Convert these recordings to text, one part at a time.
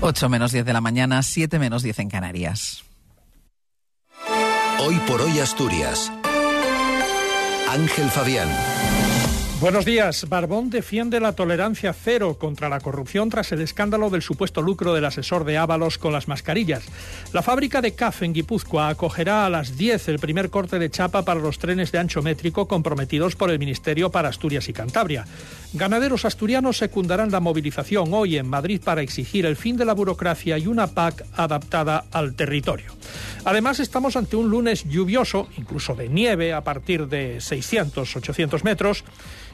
8 menos 10 de la mañana, 7 menos 10 en Canarias. Hoy por hoy Asturias. Ángel Fabián. Buenos días. Barbón defiende la tolerancia cero contra la corrupción tras el escándalo del supuesto lucro del asesor de Ábalos con las mascarillas. La fábrica de CAF en Guipúzcoa acogerá a las 10 el primer corte de chapa para los trenes de ancho métrico comprometidos por el Ministerio para Asturias y Cantabria. Ganaderos asturianos secundarán la movilización hoy en Madrid para exigir el fin de la burocracia y una PAC adaptada al territorio. Además, estamos ante un lunes lluvioso, incluso de nieve a partir de 600-800 metros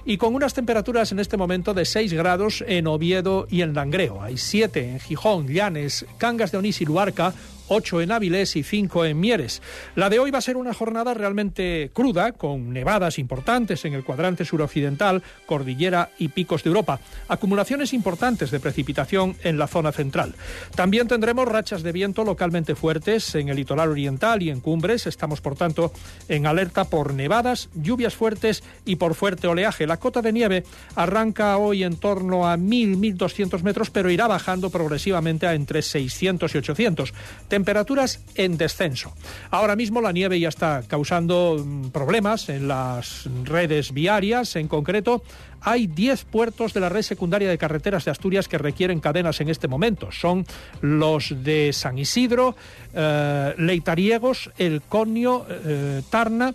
y con unas temperaturas en este momento de 6 grados en Oviedo y en Langreo. Hay 7 en Gijón, Llanes, Cangas de Onís y Luarca, 8 en Áviles y 5 en Mieres. La de hoy va a ser una jornada realmente cruda, con nevadas importantes en el cuadrante suroccidental, cordillera y picos de Europa. Acumulaciones importantes de precipitación en la zona central. También tendremos rachas de viento localmente fuertes en el litoral oriental y en cumbres. Estamos, por tanto, en alerta por nevadas, lluvias fuertes y por fuerte oleaje. La cota de nieve arranca hoy en torno a 1.000-1.200 metros, pero irá bajando progresivamente a entre 600 y 800 temperaturas en descenso. Ahora mismo la nieve ya está causando mm, problemas en las redes viarias, en concreto hay 10 puertos de la red secundaria de carreteras de Asturias que requieren cadenas en este momento. Son los de San Isidro, eh, Leitariegos, El Conio, eh, Tarna,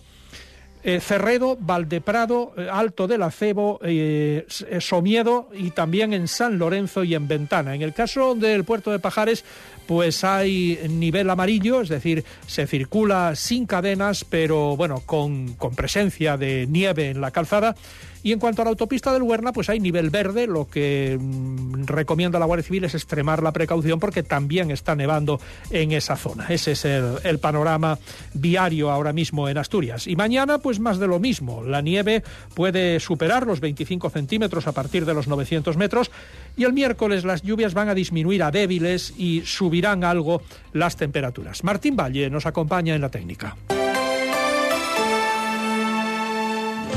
eh, Cerredo, Valdeprado, eh, Alto del Acebo, eh, Somiedo y también en San Lorenzo y en Ventana. En el caso del puerto de Pajares, pues hay nivel amarillo, es decir, se circula sin cadenas, pero bueno, con, con presencia de nieve en la calzada. Y en cuanto a la autopista del Huerna, pues hay nivel verde, lo que mm, recomienda la Guardia Civil es extremar la precaución porque también está nevando en esa zona. Ese es el, panorama viario ahora mismo en Asturias. Y mañana, pues más de lo mismo. La nieve puede superar los 25 centímetros a partir de los 900 metros y el miércoles las lluvias van a disminuir a débiles y subirán algo las temperaturas. Martín Valle nos acompaña en la técnica.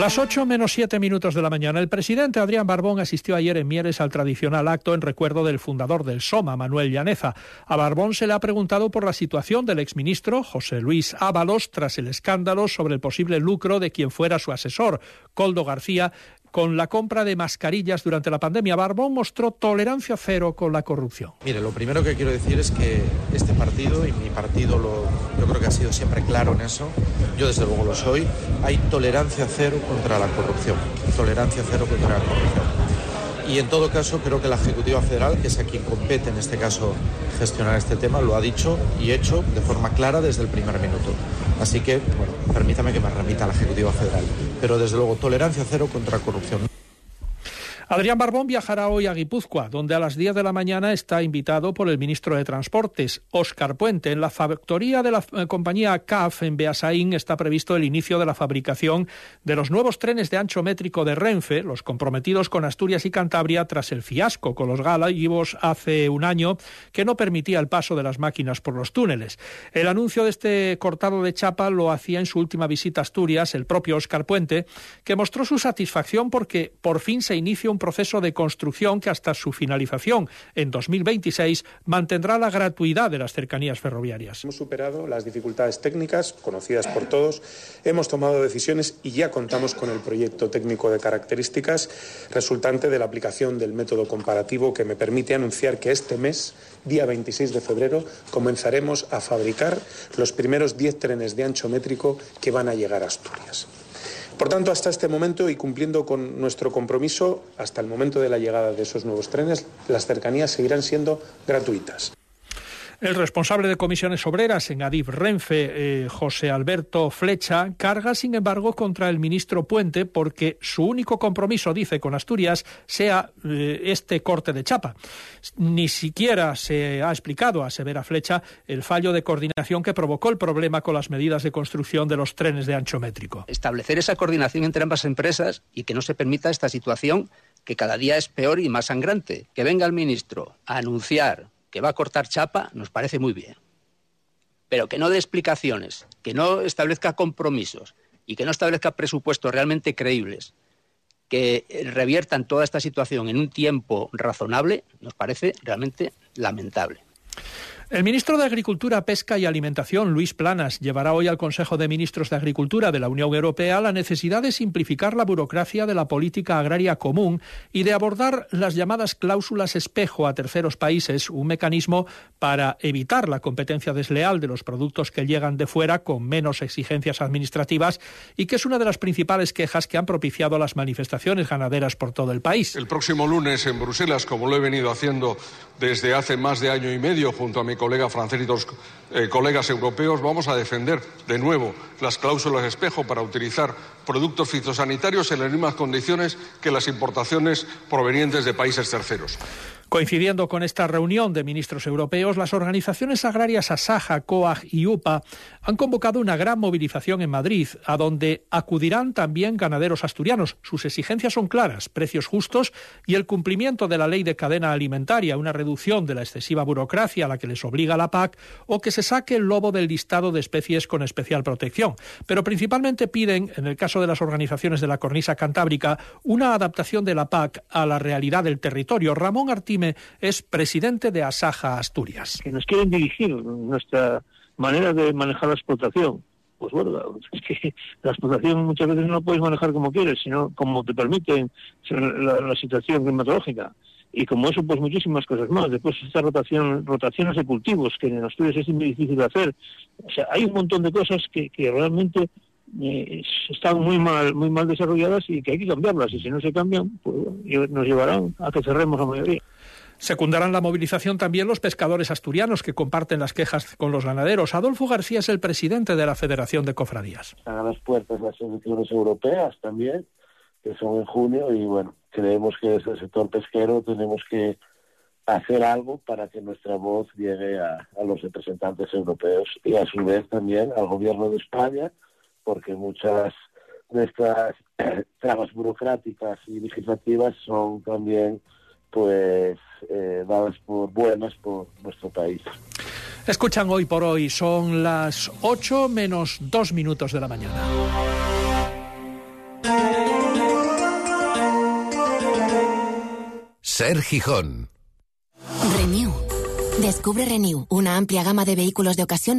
Las 8 menos 7 minutos de la mañana. El presidente Adrián Barbón asistió ayer en Mieres al tradicional acto en recuerdo del fundador del SOMA, Manuel Llaneza. A Barbón se le ha preguntado por la situación del exministro José Luis Ábalos tras el escándalo sobre el posible lucro de quien fuera su asesor, Coldo García, con la compra de mascarillas durante la pandemia. Barbón mostró tolerancia cero con la corrupción. Mire, lo primero que quiero decir es que este partido, y mi partido yo creo que ha sido siempre claro en eso, yo desde luego lo soy, hay tolerancia cero contra la corrupción. Tolerancia cero contra la corrupción. Y en todo caso, creo que la Ejecutiva Federal, que es a quien compete en este caso gestionar este tema, lo ha dicho y hecho de forma clara desde el primer minuto. Así que, bueno, permítame que me remita a la Ejecutiva Federal. Pero desde luego, tolerancia cero contra corrupción. Adrián Barbón viajará hoy a Guipúzcoa, donde a las 10 de la mañana está invitado por el ministro de Transportes, Óscar Puente. En la factoría de la eh, compañía CAF en Beasaín está previsto el inicio de la fabricación de los nuevos trenes de ancho métrico de Renfe, los comprometidos con Asturias y Cantabria tras el fiasco con los galagos hace un año que no permitía el paso de las máquinas por los túneles. El anuncio de este cortado de chapa lo hacía en su última visita a Asturias el propio Óscar Puente, que mostró su satisfacción porque por fin se inicia un proceso de construcción que hasta su finalización en 2026 mantendrá la gratuidad de las cercanías ferroviarias. Hemos superado las dificultades técnicas conocidas por todos, hemos tomado decisiones y ya contamos con el proyecto técnico de características resultante de la aplicación del método comparativo que me permite anunciar que este mes, día 26 de febrero, comenzaremos a fabricar los primeros 10 trenes de ancho métrico que van a llegar a Asturias. Por tanto, hasta este momento y cumpliendo con nuestro compromiso, hasta el momento de la llegada de esos nuevos trenes, las cercanías seguirán siendo gratuitas. El responsable de comisiones obreras en Adif Renfe, eh, José Alberto Flecha, carga, sin embargo, contra el ministro Puente porque su único compromiso, dice, con Asturias sea eh, este corte de chapa. Ni siquiera se ha explicado, a Severa Flecha, el fallo de coordinación que provocó el problema con las medidas de construcción de los trenes de ancho métrico. Establecer esa coordinación entre ambas empresas y que no se permita esta situación que cada día es peor y más sangrante. Que venga el ministro a anunciar que va a cortar chapa nos parece muy bien. Pero que no dé explicaciones, que no establezca compromisos y que no establezca presupuestos realmente creíbles que reviertan toda esta situación en un tiempo razonable, nos parece realmente lamentable. El ministro de Agricultura, Pesca y Alimentación, Luis Planas, llevará hoy al Consejo de Ministros de Agricultura de la Unión Europea la necesidad de simplificar la burocracia de la política agraria común y de abordar las llamadas cláusulas espejo a terceros países, un mecanismo para evitar la competencia desleal de los productos que llegan de fuera con menos exigencias administrativas y que es una de las principales quejas que han propiciado las manifestaciones ganaderas por todo el país. El próximo lunes en Bruselas, como lo he venido haciendo desde hace más de año y medio junto a mi colega francés y dos eh, colegas europeos, vamos a defender de nuevo las cláusulas espejo para utilizar productos fitosanitarios en las mismas condiciones que las importaciones provenientes de países terceros. Coincidiendo con esta reunión de ministros europeos, las organizaciones agrarias Asaja, COAG y UPA han convocado una gran movilización en Madrid, a donde acudirán también ganaderos asturianos. Sus exigencias son claras, precios justos y el cumplimiento de la ley de cadena alimentaria, una reducción de la excesiva burocracia a la que les obliga la PAC o que se saque el lobo del listado de especies con especial protección. Pero principalmente piden, en el caso de las organizaciones de la cornisa cantábrica, una adaptación de la PAC a la realidad del territorio. Ramón Es presidente de Asaja Asturias. Que nos quieren dirigir nuestra manera de manejar la explotación. Pues bueno, es que la explotación muchas veces no la puedes manejar como quieres, sino como te permite la, situación climatológica. Y como eso pues muchísimas cosas más. Después esta rotación rotaciones de cultivos que en Asturias es muy difícil de hacer. O sea hay un montón de cosas que, que realmente eh, están muy mal muy mal desarrolladas y que hay que cambiarlas. Y si no se cambian pues nos llevarán a que cerremos la mayoría Secundarán la movilización también los pescadores asturianos que comparten las quejas con los ganaderos. Adolfo García es el presidente de la Federación de Cofradías. A las puertas las elecciones europeas también, que son en junio, y bueno, creemos que desde el sector pesquero tenemos que hacer algo para que nuestra voz llegue a, a los representantes europeos y a su vez también al gobierno de España, porque muchas de estas trabas burocráticas y legislativas son también pues eh, dadas por buenas por nuestro país. Escuchan hoy por hoy, son las 8 menos 2 minutos de la mañana. Ser Gijón. Renew. Descubre Renew, una amplia gama de vehículos de ocasión para